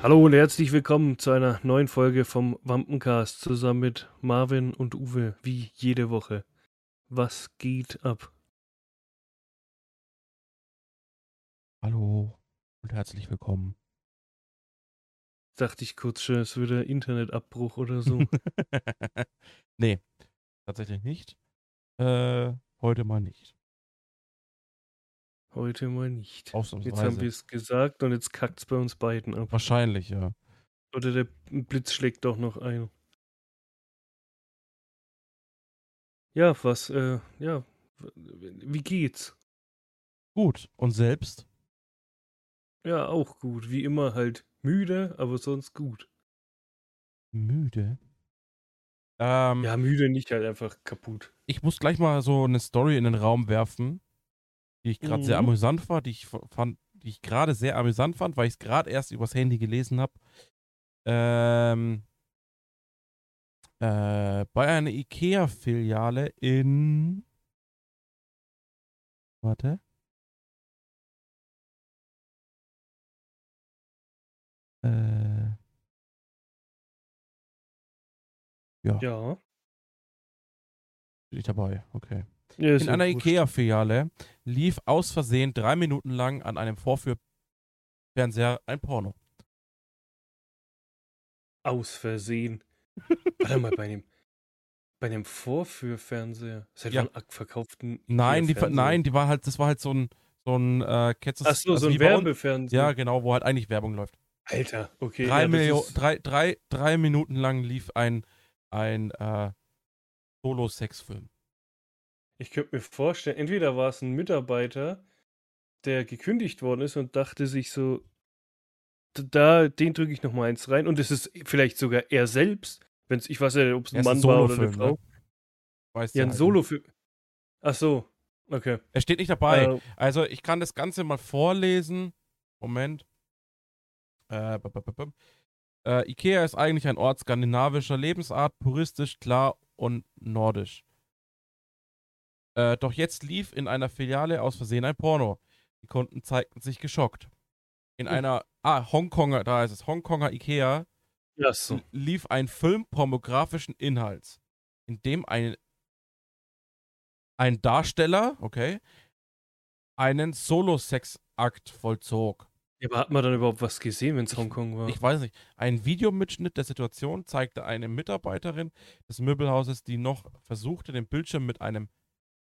Hallo und herzlich willkommen zu einer neuen Folge vom Wampencast zusammen mit Marvin und Uwe, wie jede Woche. Was geht ab? Hallo und herzlich willkommen. Dachte ich kurz schon, es würde Internetabbruch oder so. nee, tatsächlich nicht. Äh, heute mal nicht. Heute mal nicht. Jetzt haben wir es gesagt und jetzt kackt es bei uns beiden ab. Wahrscheinlich, ja. Oder der Blitz schlägt doch noch ein. Ja, was, äh, ja, wie geht's? Gut. Und selbst? Ja, auch gut. Wie immer halt müde, aber sonst gut. Müde. Ähm, Ja, müde nicht halt einfach kaputt. Ich muss gleich mal so eine Story in den Raum werfen, die ich gerade sehr Mhm. amüsant fand, die ich fand, die ich gerade sehr amüsant fand, weil ich es gerade erst übers Handy gelesen habe. Ähm, äh, bei einer IKEA-Filiale in. Warte. Äh. Ja, Ja. bin ich dabei. Okay. ja In einer. IKEA-Filiale lief aus Versehen drei Minuten lang an einem Vorführfernseher ein Porno. Aus Versehen. Warte mal, bei dem, bei dem Vorführfernseher. Seit Ja. wann ak- verkauften Nein, die, nein, die war halt, das war halt so ein, so ein, äh, kennst Ach das- so, also so ein Werbefernseher. Ja, genau, wo halt eigentlich Werbung läuft. Alter, okay. drei, ja, das Milio ist- drei, drei, drei Minuten lang lief ein, ein äh, Solo-Sex-Film. Ich könnte mir vorstellen, entweder war es ein Mitarbeiter, der gekündigt worden ist und dachte sich so, da, den drücke ich noch mal eins rein. Und es ist vielleicht sogar er selbst, wenn's, ich weiß ja nicht, ob es Ja, ein ist ein Mann war oder eine Solofilm, ne? Frau. Weißt Ja, ein halt. Solo für. Ach so, okay. Er steht nicht dabei. Äh, Also ich kann das Ganze mal vorlesen. Moment. Äh, äh, Ikea ist eigentlich ein Ort skandinavischer Lebensart, puristisch, klar und nordisch. Äh, doch jetzt lief in einer Filiale aus Versehen ein Porno. Die Kunden zeigten sich geschockt. In Hm. einer, ah, Hongkonger, da ist es, Hongkonger Ikea l- lief ein Film pornografischen Inhalts, in dem ein, ein Darsteller, okay, einen Solo-Sex-Akt vollzog. Ja, aber hat man dann überhaupt was gesehen, wenn es Hongkong war? Ich weiß nicht. Ein Videomitschnitt der Situation zeigte eine Mitarbeiterin des Möbelhauses, die noch versuchte, den Bildschirm mit einem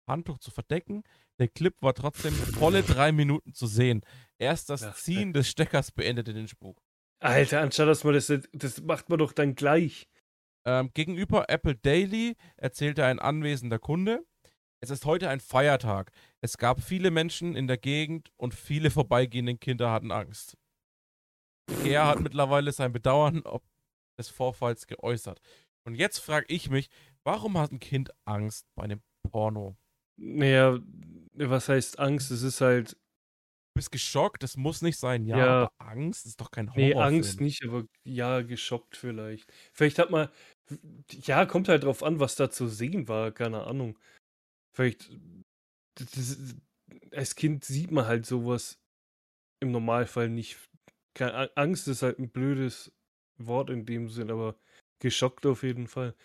Handtuch zu verdecken. Der Clip war trotzdem volle drei Minuten zu sehen. Erst das Ach, Ziehen des Steckers beendete den Spuk. Alter, anstatt dass man das, das macht man doch dann gleich. Ähm, gegenüber Apple Daily erzählte ein anwesender Kunde, es ist heute ein Feiertag. Es gab viele Menschen in der Gegend und viele vorbeigehende Kinder hatten Angst. Er hat mittlerweile sein Bedauern ob des Vorfalls geäußert. Und jetzt frage ich mich, warum hat ein Kind Angst bei einem Porno? Naja, was heißt Angst? Es ist halt, Du bist geschockt, das muss nicht sein, ja, Ja. aber Angst ist doch kein nee, Horrorfilm. Angst nicht, aber ja, geschockt vielleicht. Vielleicht hat man, ja, kommt halt drauf an, was da zu sehen war, keine Ahnung. Vielleicht, das, das, als Kind sieht man halt sowas im Normalfall nicht. Keine, Angst ist halt ein blödes Wort in dem Sinn, aber geschockt auf jeden Fall.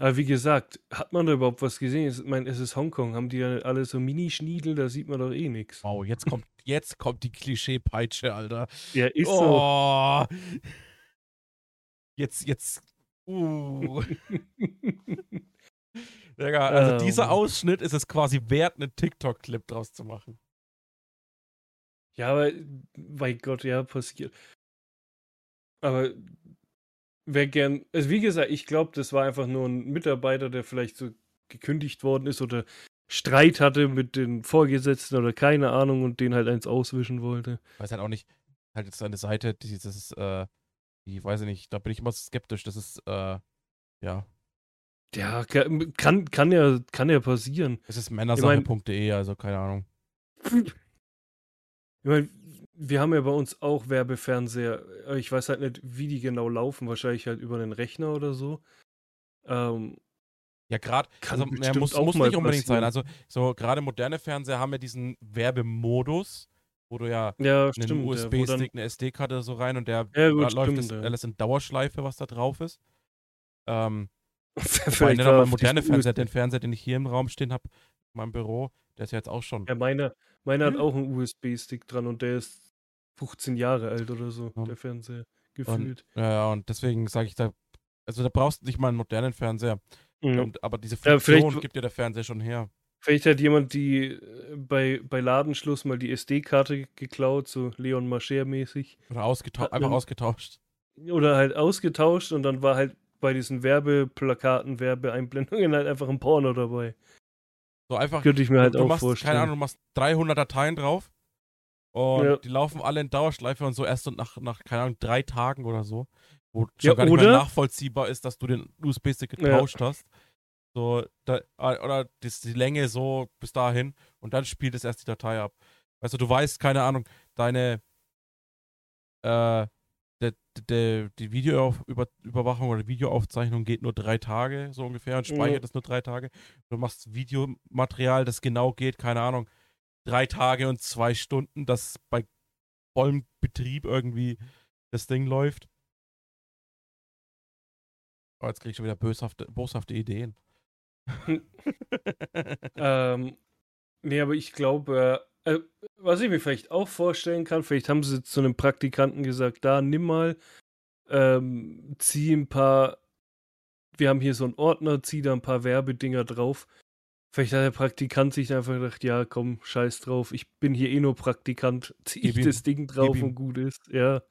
Aber wie gesagt, hat man da überhaupt was gesehen? Ich meine, es ist Hongkong. Haben die ja alle so Mini-Schniedel? Da sieht man doch eh nichts. Wow, jetzt kommt, jetzt kommt die Klischee-Peitsche, Alter. Ja, ist so. oh. Jetzt, jetzt. Uh. Digga, also Ähm. dieser Ausschnitt ist es quasi wert, einen TikTok-Clip draus zu machen. Ja, aber, mein Gott, ja, passiert. Aber wer gern, also wie gesagt, ich glaube, das war einfach nur ein Mitarbeiter, der vielleicht so gekündigt worden ist oder Streit hatte mit den Vorgesetzten oder keine Ahnung und den halt eins auswischen wollte. Weiß halt auch nicht, halt jetzt eine Seite, die, ist, äh, die, weiß ich nicht, da bin ich immer skeptisch. Das ist, äh, ja, Ja, ka- kann, kann ja, kann ja passieren. es ist männersache.de, Ich also keine Ahnung. Ich meine, wir haben ja bei uns auch Werbefernseher. aber Ich weiß halt nicht, wie die genau laufen. Wahrscheinlich halt über einen Rechner oder so. Ähm, Ja, gerade, also ja, muss, muss nicht unbedingt sein. passieren. Also, so gerade moderne Fernseher haben ja diesen Werbemodus, wo du ja Ja, einen stimmt. USB-Stick, eine SD-Karte so rein und der ja, gut, läuft stimmt. das Ja. alles in Dauerschleife, was da drauf ist. Ähm, wobei mal auf moderne Fernseher, den Fernseher, den ich hier im Raum stehen habe, in meinem Büro, der ist ja jetzt auch schon. Ja, meiner, hat auch einen USB-Stick dran und der ist 15 Jahre alt oder so, Ja. der Fernseher, Und, gefühlt. ja, ja, und deswegen sage ich da, also da brauchst du nicht mal einen modernen Fernseher. Ja. Und, aber diese Ja, Funktion gibt dir der Fernseher schon her. Vielleicht hat jemand die äh, bei, bei Ladenschluss mal die SD-Karte geklaut, so Leon Mascher-mäßig. Oder ausgetau Hat einfach ausgetauscht. Oder halt ausgetauscht und dann war halt bei diesen Werbeplakaten, Werbeeinblendungen halt einfach ein Porno dabei. So einfach, Könnte ich mir halt auch machst, vorstellen. keine Ahnung, du machst 300 Dateien drauf und Ja. die laufen alle in Dauerschleife und so erst so nach, nach, keine Ahnung, drei Tagen oder so, wo schon Ja, gar nicht mehr nachvollziehbar ist, dass du den USB-Stick Ja. getauscht hast. So, da, äh, oder das, die Länge so bis dahin und dann spielt es erst die Datei ab. Weißt du, du weißt, keine Ahnung, deine äh, der, der, die Videoüberwachung oder Videoaufzeichnung geht nur drei Tage, so ungefähr, und speichert Ja. es nur drei Tage. Du machst Videomaterial, das genau geht, keine Ahnung, drei Tage und zwei Stunden, dass bei vollem Betrieb irgendwie das Ding läuft. Oh, jetzt krieg ich schon wieder boshafte, boshafte Ideen. Ähm, nee, aber ich glaube, äh, äh, was ich mir vielleicht auch vorstellen kann, vielleicht haben sie zu einem Praktikanten gesagt, da nimm mal, ähm, zieh ein paar, wir haben hier so einen Ordner, zieh da ein paar Werbedinger drauf. Vielleicht hat der Praktikant sich einfach gedacht, ja, komm, scheiß drauf, ich bin hier eh nur Praktikant, zieh ich das Ding drauf und gut ist. Ja.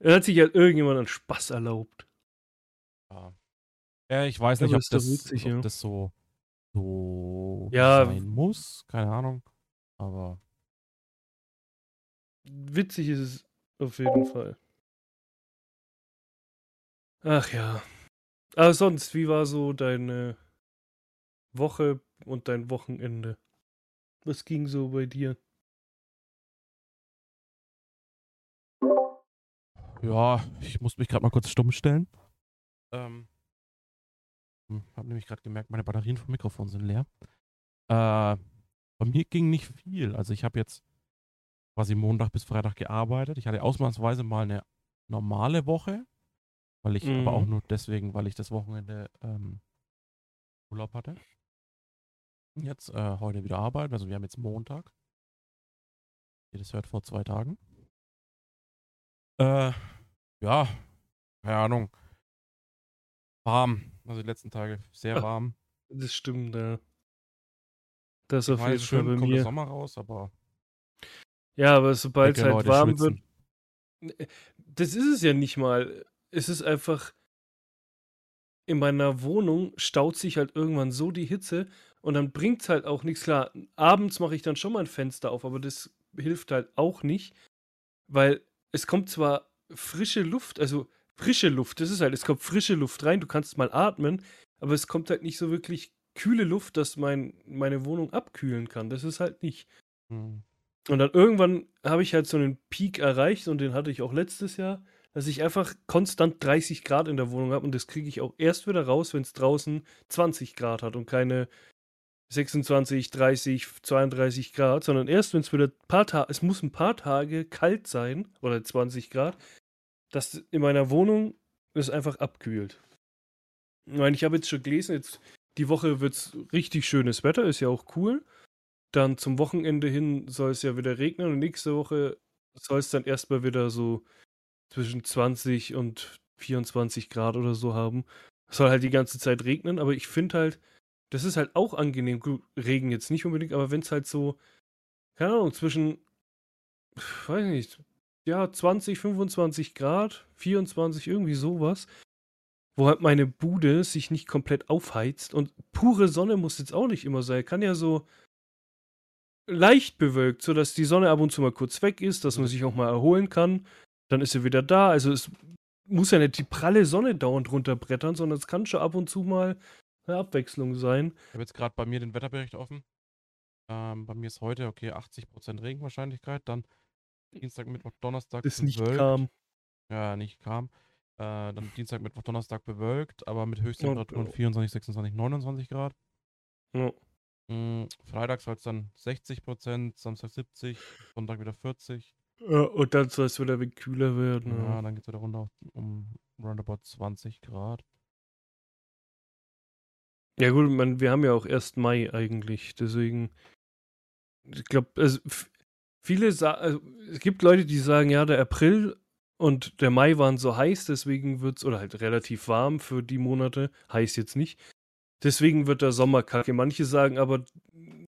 Er hat sich halt irgendjemand an Spaß erlaubt. Ja. Ja, ich weiß nicht, ob doch das, witzig, ob ja. das so, so Ja. sein muss. Keine Ahnung. Aber Witzig ist es auf jeden Fall. Ach ja. Aber sonst, wie war so deine Woche und dein Wochenende? Was ging so bei dir? ja, ich muss mich gerade mal kurz stumm stellen. Ähm, habe nämlich gerade gemerkt, meine Batterien vom Mikrofon sind leer. Äh, bei mir ging nicht viel. Also ich habe jetzt quasi Montag bis Freitag gearbeitet. Ich hatte ausnahmsweise mal eine normale Woche, weil ich aber auch Mhm. nur deswegen, weil ich das Wochenende ähm, Urlaub hatte. Jetzt äh, heute wieder arbeiten. Also wir haben jetzt Montag. Ihr das hört vor zwei Tagen. Äh, ja, keine Ahnung. Warm. Also die letzten Tage sehr Ah. warm. Das stimmt, ja. Das Ich auf jeden ist Fall schön, bei kommt der mir. Sommer raus, aber Ja, aber sobald es halt Leute warm schwitzen. wird, das ist es ja nicht mal. Es ist einfach, in meiner Wohnung staut sich halt irgendwann so die Hitze und dann bringt es halt auch nichts. Klar, abends mache ich dann schon mal ein Fenster auf, aber das hilft halt auch nicht, weil es kommt zwar frische Luft, also frische Luft, das ist halt, es kommt frische Luft rein, du kannst mal atmen, aber es kommt halt nicht so wirklich kühle Luft, dass mein, meine Wohnung abkühlen kann. Das ist halt nicht. hm, Und dann irgendwann habe ich halt so einen Peak erreicht und den hatte ich auch letztes Jahr, dass ich einfach konstant 30 Grad in der Wohnung habe und das kriege ich auch erst wieder raus, wenn es draußen 20 Grad hat und keine 26, 30, 32 Grad, sondern erst wenn es wieder ein paar Tage, es muss ein paar Tage kalt sein oder 20 Grad, dass in meiner Wohnung es einfach abkühlt. Ich meine, ich habe jetzt schon gelesen, jetzt die Woche wird es richtig schönes Wetter, ist ja auch cool. Dann zum Wochenende hin soll es ja wieder regnen und nächste Woche soll es dann erstmal wieder so zwischen 20 und 24 Grad oder so haben. Es soll halt die ganze Zeit regnen, aber ich finde halt, das ist halt auch angenehm. Regen jetzt nicht unbedingt, aber wenn es halt so, keine Ahnung, zwischen, weiß nicht, ja, 20, 25 Grad, 24, irgendwie sowas, wo halt meine Bude sich nicht komplett aufheizt und pure Sonne muss jetzt auch nicht immer sein. Kann ja so leicht bewölkt, sodass die Sonne ab und zu mal kurz weg ist, dass man sich auch mal erholen kann. Dann ist sie wieder da. Also es muss ja nicht die pralle Sonne dauernd runterbrettern, sondern es kann schon ab und zu mal eine Abwechslung sein. ich habe jetzt gerade bei mir den Wetterbericht offen. Ähm, bei mir ist heute, okay, 80% Regenwahrscheinlichkeit. Dann Dienstag, Mittwoch, Donnerstag Das nicht bewölkt. kam. Ja, nicht kam. Äh, dann Dienstag, Mittwoch, Donnerstag bewölkt, aber mit Höchsttemperaturen äh, 24, 26, 29 Grad. Ja. Mm, Freitag soll es dann 60%, Samstag 70%, Sonntag wieder 40. Ja, und dann soll es wieder ein kühler werden. Ja, dann geht es wieder runter um roundabout 20 Grad. Ja gut, man, wir haben ja auch erst Mai eigentlich, deswegen, ich glaube, also viele also, es gibt Leute, die sagen, ja, der April und der Mai waren so heiß, deswegen wird es, oder halt relativ warm für die Monate, heiß jetzt nicht, deswegen wird der Sommer kacke. Manche sagen aber,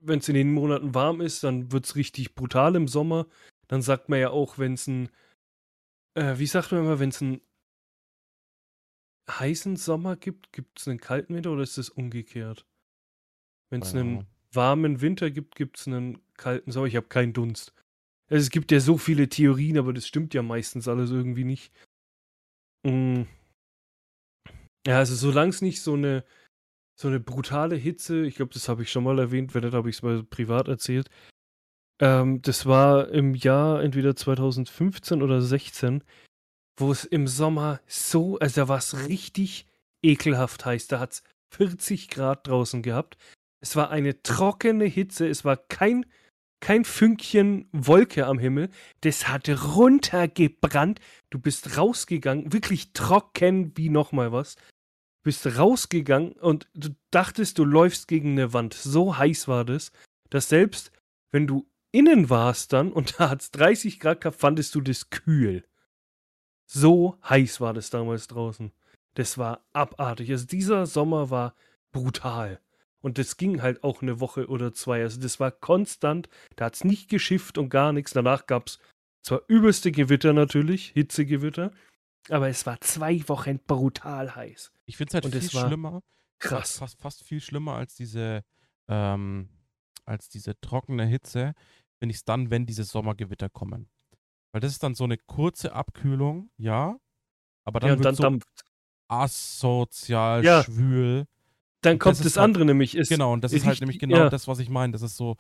wenn es in den Monaten warm ist, dann wird es richtig brutal im Sommer. Dann sagt man ja auch, wenn es ein, äh, wie sagt man immer, wenn es ein heißen Sommer gibt, gibt es einen kalten Winter oder ist es umgekehrt? Wenn es einen warmen Winter gibt, gibt es einen kalten Sommer. Ich habe keinen Dunst. Also es gibt ja so viele Theorien, aber das stimmt ja meistens alles irgendwie nicht. Mm. Ja, also solange es nicht so eine, so eine brutale Hitze, ich glaube, das habe ich schon mal erwähnt, wenn nicht, habe ich es mal privat erzählt. Ähm, das war im Jahr entweder 2015 oder 16 wo es im Sommer so, also da war es richtig ekelhaft heiß. Da hat es 40 Grad draußen gehabt. Es war eine trockene Hitze. Es war kein, kein Fünkchen Wolke am Himmel. Das hat runtergebrannt. Du bist rausgegangen, wirklich trocken wie nochmal was. Bist rausgegangen und du dachtest, du läufst gegen eine Wand. So heiß war das, dass selbst wenn du innen warst dann und da hat es 30 Grad gehabt, fandest du das kühl. So heiß war das damals draußen. Das war abartig. Also dieser Sommer war brutal. Und das ging halt auch eine Woche oder zwei. Also das war konstant. Da hat es nicht geschifft und gar nichts. Danach gab es zwar übelste Gewitter natürlich, Hitzegewitter, aber es war zwei Wochen brutal heiß. Ich finde es halt und viel schlimmer. Krass. Fast, fast viel schlimmer als diese, ähm, als diese trockene Hitze, finde ich es dann, wenn diese Sommergewitter kommen. Weil das ist dann so eine kurze Abkühlung, ja. Aber dann ja, wird dann so dampft. asozial Ja. schwül. Dann kommt das das, halt- andere nämlich. Ist, Genau, und das ist halt richtig- nämlich genau ja. das, was ich meine. Das ist so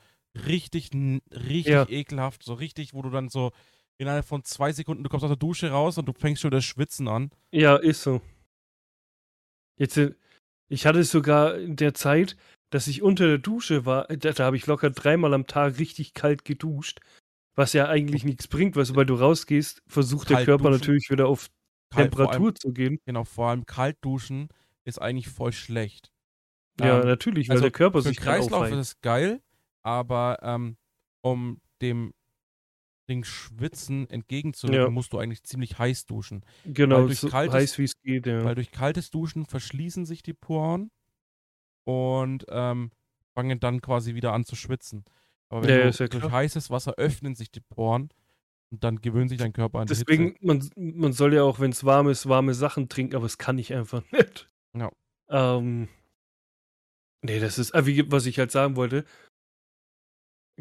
richtig, richtig Ja. ekelhaft. So richtig, wo du dann so innerhalb von zwei Sekunden, du kommst aus der Dusche raus und du fängst schon das Schwitzen an. Ja, ist so. Jetzt, äh, ich hatte es sogar in der Zeit, dass ich unter der Dusche war, da, da habe ich locker dreimal am Tag richtig kalt geduscht, was ja eigentlich nichts bringt, weil sobald du rausgehst, versucht der Kalt Körper duschen. natürlich wieder auf Kalt, Temperatur allem, zu gehen. genau, vor allem kalt duschen ist eigentlich voll schlecht. Ja, Ähm, natürlich, weil also der Körper Für sich Kreislauf aufheizt. ist es geil, aber ähm, um dem Ding Schwitzen entgegenzuwirken, Ja. musst du eigentlich ziemlich heiß duschen. Genau, durch so kaltes- heiß wie es geht, ja. Weil durch kaltes Duschen verschließen sich die Poren und ähm, fangen dann quasi wieder an zu schwitzen. Aber wenn Ja, du ja durch heißes Wasser öffnen sich die Poren und dann gewöhnt sich dein Körper an die Deswegen, Hitze. man, man soll ja auch, wenn es warm ist, warme Sachen trinken, aber es kann ich einfach nicht. Ja. Ähm, nee, das ist, äh, wie, was ich halt sagen wollte,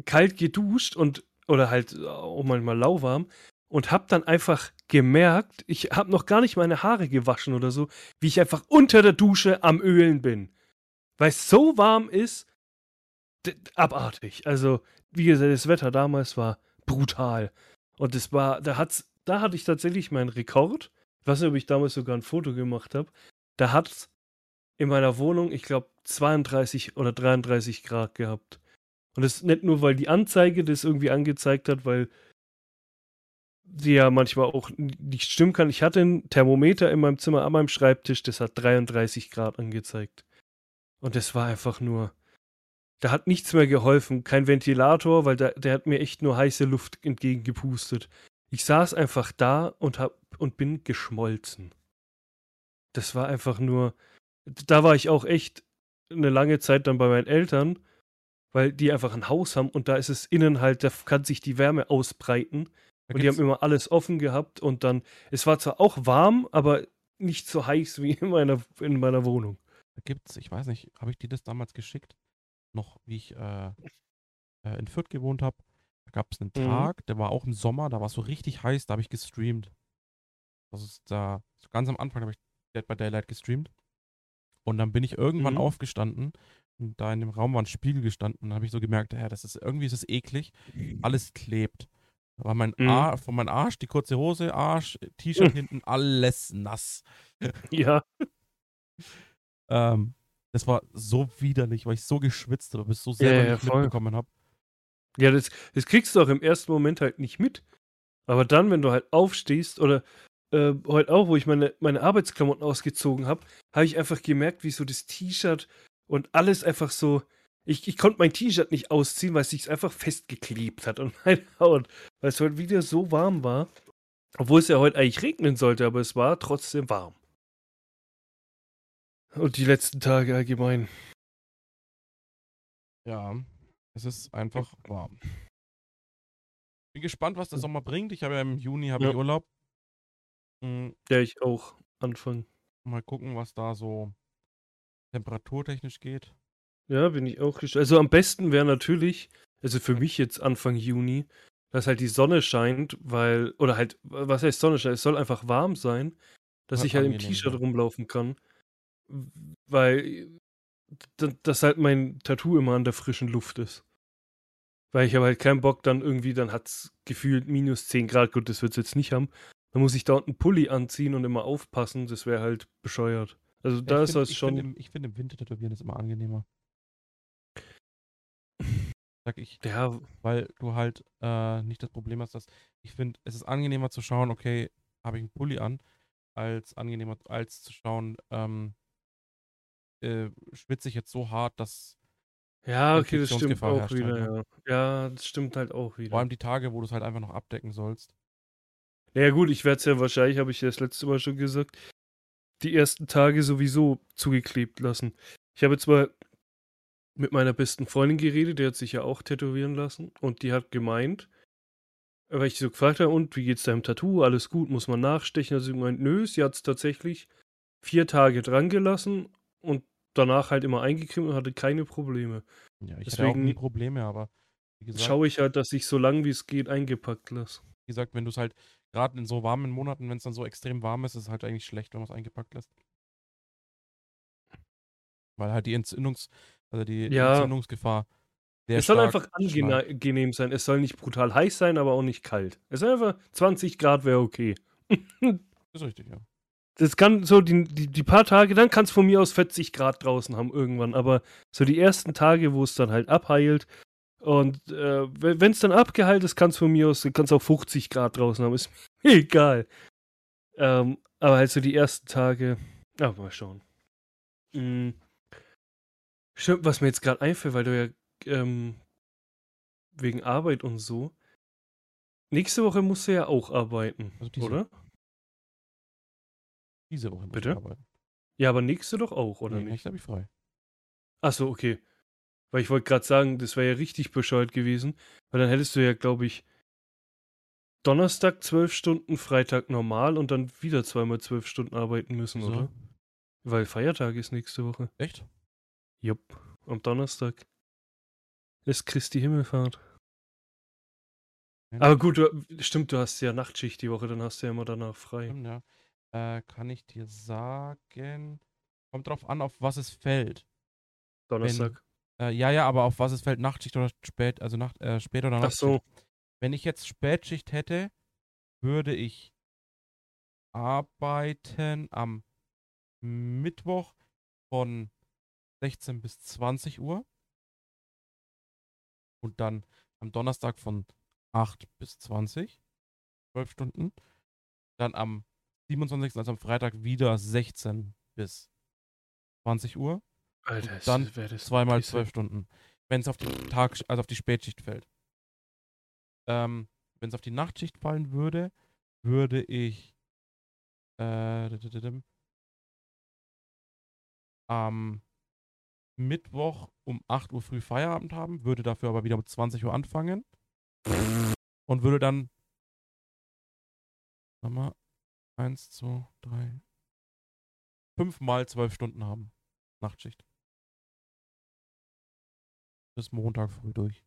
kalt geduscht und, oder halt auch manchmal lauwarm und hab dann einfach gemerkt, ich hab noch gar nicht meine Haare gewaschen oder so, wie ich einfach unter der Dusche am Ölen bin. Weil es so warm ist, abartig. Also, wie gesagt, das Wetter damals war brutal. Und es war, da hat's, da hatte ich tatsächlich meinen Rekord. Ich weiß nicht, ob ich damals sogar ein Foto gemacht habe. Da hat's in meiner Wohnung, ich glaube, 32 oder 33 Grad gehabt. Und das nicht nur, weil die Anzeige das irgendwie angezeigt hat, weil die ja manchmal auch nicht stimmen kann. Ich hatte ein Thermometer in meinem Zimmer an meinem Schreibtisch, das hat 33 Grad angezeigt. Und das war einfach nur. Da hat nichts mehr geholfen. Kein Ventilator, weil da, der hat mir echt nur heiße Luft entgegengepustet. Ich saß einfach da und, hab, und bin geschmolzen. Das war einfach nur. Da war ich auch echt eine lange Zeit dann bei meinen Eltern, weil die einfach ein Haus haben und da ist es innen halt, da kann sich die Wärme ausbreiten. Und die haben immer alles offen gehabt und dann, es war zwar auch warm, aber nicht so heiß wie in meiner, in meiner Wohnung. Da gibt's, ich weiß nicht, habe ich dir das damals geschickt? Noch, wie ich äh, äh, in Fürth gewohnt habe. Da gab es einen Mhm. Tag, der war auch im Sommer, da war es so richtig heiß, da habe ich gestreamt. Das ist da, so ganz am Anfang habe ich Dead by Daylight gestreamt. Und dann bin ich irgendwann Mhm. aufgestanden und da in dem Raum war ein Spiegel gestanden und dann habe ich so gemerkt, ja, das ist irgendwie ist es eklig, alles klebt. Da war mein Mhm. Ar von meinem Arsch, die kurze Hose, Arsch, T-Shirt hinten, alles nass. Ja, Ähm, Das war so widerlich, weil ich so geschwitzt habe, bis ich so selber ja, nicht voll. mitbekommen habe. Ja, das, das kriegst du auch im ersten Moment halt nicht mit. Aber dann, wenn du halt aufstehst oder äh, heute auch, wo ich meine, meine Arbeitsklamotten ausgezogen habe, habe ich einfach gemerkt, wie so das T-Shirt und alles einfach so. Ich, ich konnte mein T-Shirt nicht ausziehen, weil es sich einfach festgeklebt hat an meine Haut. Weil es heute wieder so warm war. Obwohl es ja heute eigentlich regnen sollte, aber es war trotzdem warm. Und die letzten Tage allgemein. Ja, es ist einfach warm. Bin gespannt, was der Sommer bringt. Ich habe ja im Juni habe Ja. ich Urlaub. Hm, Ja, ich auch. Anfang. mal gucken, was da so temperaturtechnisch geht. Ja, bin ich auch gespannt. Also am besten wäre natürlich, also für mich jetzt Anfang Juni, dass halt die Sonne scheint, weil, oder halt, was heißt Sonne scheint? Es soll einfach warm sein, dass ich halt im T-Shirt rumlaufen kann. Weil, d- dass halt mein Tattoo immer an der frischen Luft ist. Weil ich habe halt keinen Bock, dann irgendwie, dann hat es gefühlt minus 10 Grad, gut, das wird es jetzt nicht haben. Dann muss ich da unten einen Pulli anziehen und immer aufpassen, das wäre halt bescheuert. Also da Ja, ist ich find- das schon. Find im, ich finde im Winter tätowieren ist immer angenehmer. Sag ich. ja, Weil du halt äh, nicht das Problem hast, dass ich finde, es ist angenehmer zu schauen, okay, habe ich einen Pulli an, als angenehmer, als zu schauen, ähm, äh, schwitze ich jetzt so hart, dass Ja, okay, das stimmt auch herrscht wieder, halt, ja. Ja, das stimmt halt auch vor wieder. allem die Tage, wo du es halt einfach noch abdecken sollst. Naja, gut, ich werde es ja wahrscheinlich, habe ich ja das letzte Mal schon gesagt, die ersten Tage sowieso zugeklebt lassen. Ich habe jetzt mal mit meiner besten Freundin geredet, die hat sich ja auch tätowieren lassen und die hat gemeint, weil ich so gefragt habe, und wie geht's deinem Tattoo? Alles gut, muss man nachstechen? Also sie gemeint, nö, sie hat es tatsächlich vier Tage dran gelassen und danach halt immer eingecremt und hatte keine Probleme. Ja, ich hatte auch nie Deswegen- Probleme, aber wie gesagt, Schaue ich halt, dass ich so lang wie es geht eingepackt lasse. wie gesagt, wenn du es halt gerade in so warmen Monaten, wenn es dann so extrem warm ist, ist es halt eigentlich schlecht, wenn man es eingepackt lässt. Weil halt die Entzündungs, also die, Ja. Entzündungsgefahr sehr es soll einfach angenehm sein. Es soll nicht brutal heiß sein, aber auch nicht kalt. Es soll einfach 20 Grad wäre okay. Ist richtig, ja. Das kann so die, die, die paar Tage, dann kann es von mir aus 40 Grad draußen haben irgendwann. Aber so die ersten Tage, wo es dann halt abheilt und äh, wenn es dann abgeheilt ist, kann es von mir aus, kann es auch 50 Grad draußen haben. Ist mir egal. Ähm, aber halt so die ersten Tage, ja, mal schauen. Mm. Stimmt, was mir jetzt gerade einfällt, weil du ja ähm, wegen Arbeit und so. Nächste Woche musst du ja auch arbeiten, Also diese- oder? Diese Woche Bitte? arbeiten. Ja, aber nächste doch auch, oder nee, nicht? nächste habe ich frei. Achso, okay. Weil ich wollte gerade sagen, das wäre ja richtig bescheuert gewesen, weil dann hättest du ja, glaube ich, Donnerstag zwölf Stunden, Freitag normal und dann wieder zweimal zwölf Stunden arbeiten müssen, So. oder? Weil Feiertag ist nächste Woche. Echt? Jupp, am Donnerstag ist Christi Himmelfahrt. Ja, Aber gut, du, stimmt, du hast ja Nachtschicht die Woche, dann hast du ja immer danach frei. Ja. Äh, kann ich dir sagen. Kommt drauf an, auf was es fällt. Donnerstag. Äh, ja, ja, aber auf was es fällt, Nachtschicht oder spät, also Nacht, äh, spät oder Ach Nachtschicht. so. Wenn ich jetzt Spätschicht hätte, würde ich arbeiten am Mittwoch von 16 bis 20 Uhr und dann am Donnerstag von 8 bis 20, 12 Stunden. Dann am 27., also am Freitag wieder 16 bis 20 Uhr. Alter, Und dann das Zweimal zwölf Stunden. Wenn es auf die Tag, also auf die Spätschicht fällt. Ähm, wenn es auf die Nachtschicht fallen würde, würde ich äh, am Mittwoch um 8 Uhr früh Feierabend haben, würde dafür aber wieder um 20 Uhr anfangen und würde dann nochmal 1, 2, 3, 5 mal 12 Stunden haben. Nachtschicht. Bis Montag früh durch.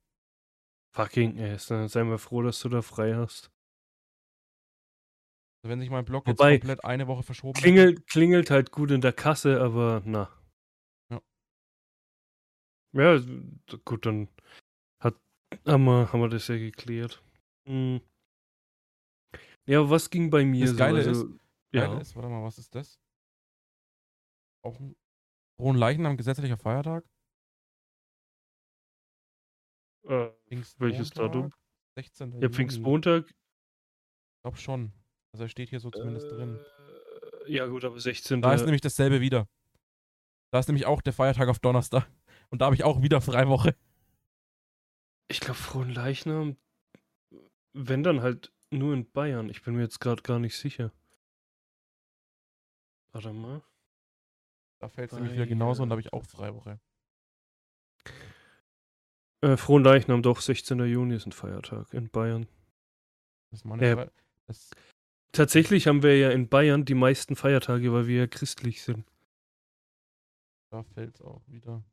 Fucking ass, dann sei mal froh, dass du da frei hast. Also wenn sich mein Blog Wobei, jetzt komplett eine Woche verschoben Klingelt, klingelt halt gut in der Kasse, aber na. Ja. Ja, gut, dann hat, haben, wir, haben wir das ja geklärt. Hm. Ja, was ging bei mir Das so? Geile also, Geil ja. ist, warte mal, was ist das? Auch ein Frohen Leichnam gesetzlicher Feiertag? Äh, welches Datum? 16. Ja, Juni. Pfingstmontag. Ich glaube schon. Also er steht hier so zumindest äh, drin. Ja, gut, aber 16. Da ist nämlich dasselbe wieder. Da ist nämlich auch der Feiertag auf Donnerstag. Und da habe ich auch wieder Freiwoche. ich glaube, Frohen Leichnam. Wenn dann halt nur in Bayern. Ich bin mir jetzt gerade gar nicht sicher. Warte mal. Da fällt es nämlich wieder genauso und da habe ich auch Freiwoche. Äh, Frohen Leichnam, doch, 16. Juni ist ein Feiertag in Bayern. Das meine Ja. Fre- das, Tatsächlich haben wir ja in Bayern die meisten Feiertage, weil wir ja christlich sind. da fällt es auch wieder.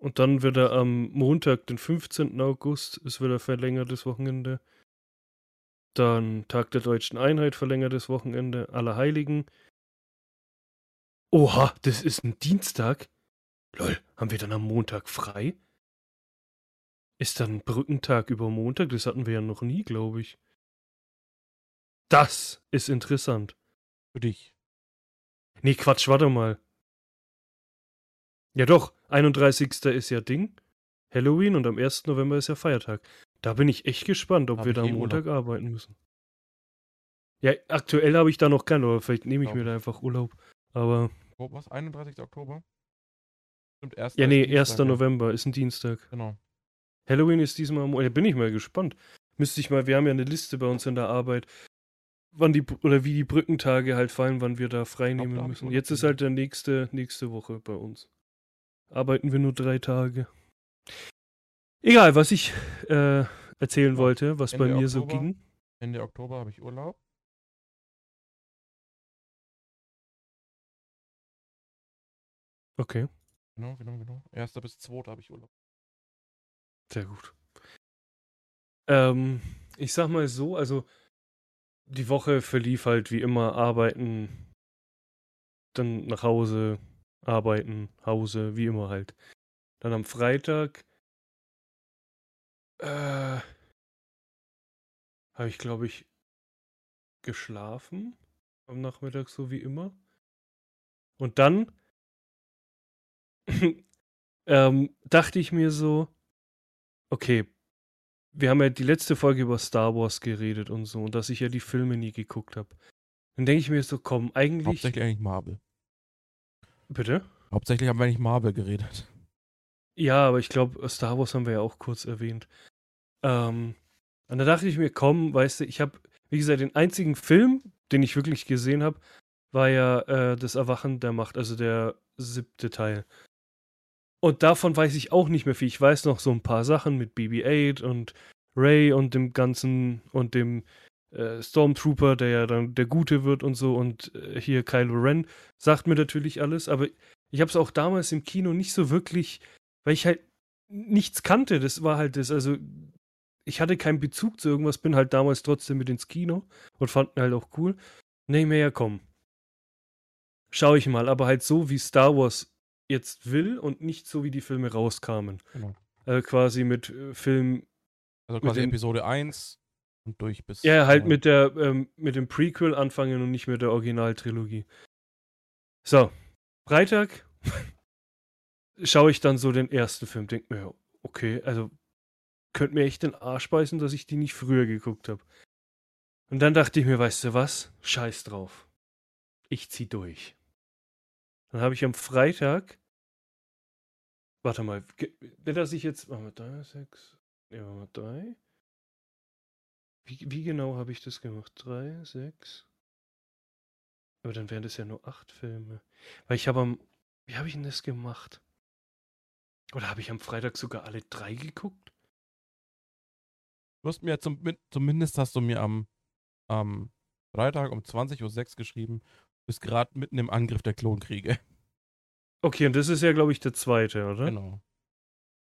Und dann wird er am Montag, den 15. August, ist wieder verlängertes Wochenende. Dann Tag der Deutschen Einheit, verlängertes Wochenende. Allerheiligen. Oha, das ist ein Dienstag. Lol, haben wir dann am Montag frei? Ist dann Brückentag über Montag? Das hatten wir ja noch nie, glaube ich. Das ist interessant. Für dich. Nee, Quatsch, warte mal. Ja doch, 31. ist ja Ding. Halloween und am 1. November ist ja Feiertag. Da bin ich echt gespannt, ob Hab wir da am Montag arbeiten müssen. Ja, aktuell habe ich da noch keinen, aber vielleicht nehme ich mir da einfach Urlaub. Aber, Oh, was? 31. Oktober? Stimmt, 1. ja, nee, Dienstag, 1. ja. November ist ein Dienstag. Genau. Halloween ist diesmal am Ja, bin ich mal gespannt. Müsste ich mal, wir haben ja eine Liste bei uns in der Arbeit, wann die, oder wie die Brückentage halt fallen, wann wir da frei glaub, nehmen da hab ich müssen. Urlaub Jetzt ist halt der nächste, nächste Woche bei uns. Arbeiten wir nur drei Tage. Egal, was ich äh, erzählen wollte, was bei Ende mir so Oktober. ging. Ende Oktober habe ich Urlaub. Okay, Genau, genau, genau. 1. bis 2. habe ich Urlaub. sehr gut. Ähm, ich sag mal so, also die Woche verlief halt wie immer arbeiten, dann nach Hause, arbeiten, Hause, wie immer halt. Dann am Freitag äh, habe ich, glaube ich, geschlafen am Nachmittag, so wie immer. Und dann ähm, dachte ich mir so, okay, wir haben ja die letzte Folge über Star Wars geredet und so, und dass ich ja die Filme nie geguckt habe. Dann denke ich mir so, komm, eigentlich. Hauptsächlich eigentlich Marvel. Bitte? Hauptsächlich haben wir eigentlich Marvel geredet. Ja, aber ich glaube, Star Wars haben wir ja auch kurz erwähnt. Ähm, und da dachte ich mir, komm, weißt du, ich habe, wie gesagt, den einzigen Film, den ich wirklich gesehen habe, war ja äh, das Erwachen der Macht, also der siebte Teil. Und davon weiß ich auch nicht mehr viel. Ich weiß noch so ein paar Sachen mit BB-8 und Ray und dem ganzen und dem äh, Stormtrooper, der ja dann der Gute wird und so und äh, hier Kylo Ren sagt mir natürlich alles, aber ich habe es auch damals im Kino nicht so wirklich, weil ich halt nichts kannte. Das war halt das, also ich hatte keinen Bezug zu irgendwas, bin halt damals trotzdem mit ins Kino und fand ihn halt auch cool. Nee, mehr ja komm. Schau ich mal, aber halt so, wie Star Wars jetzt will und nicht so, wie die Filme rauskamen. Genau. Also quasi mit äh, Film, Also quasi Episode 1 und durch bis. ja, halt mit der, ähm, mit dem Prequel anfangen und nicht mit der Originaltrilogie. So, Freitag schaue ich dann so den ersten Film, denk mir, okay, also könnte mir echt den Arsch beißen, dass ich die nicht früher geguckt habe. Und dann dachte ich mir, weißt du was? Scheiß drauf. Ich zieh durch. Dann habe ich am Freitag. Warte mal, nicht, dass ich jetzt. Machen wir drei, sechs. Ja, machen wir drei. Wie, wie genau habe ich das gemacht? Drei, sechs. Aber dann wären das ja nur acht Filme. Weil ich habe am. Wie habe ich denn das gemacht? Oder habe ich am Freitag sogar alle drei geguckt? Du hast mir zum, zumindest hast du mir am, am Freitag um 20.06 Uhr geschrieben, du bist gerade mitten im Angriff der Klonkriege. Okay, und das ist ja, glaube ich, der zweite, oder? Genau.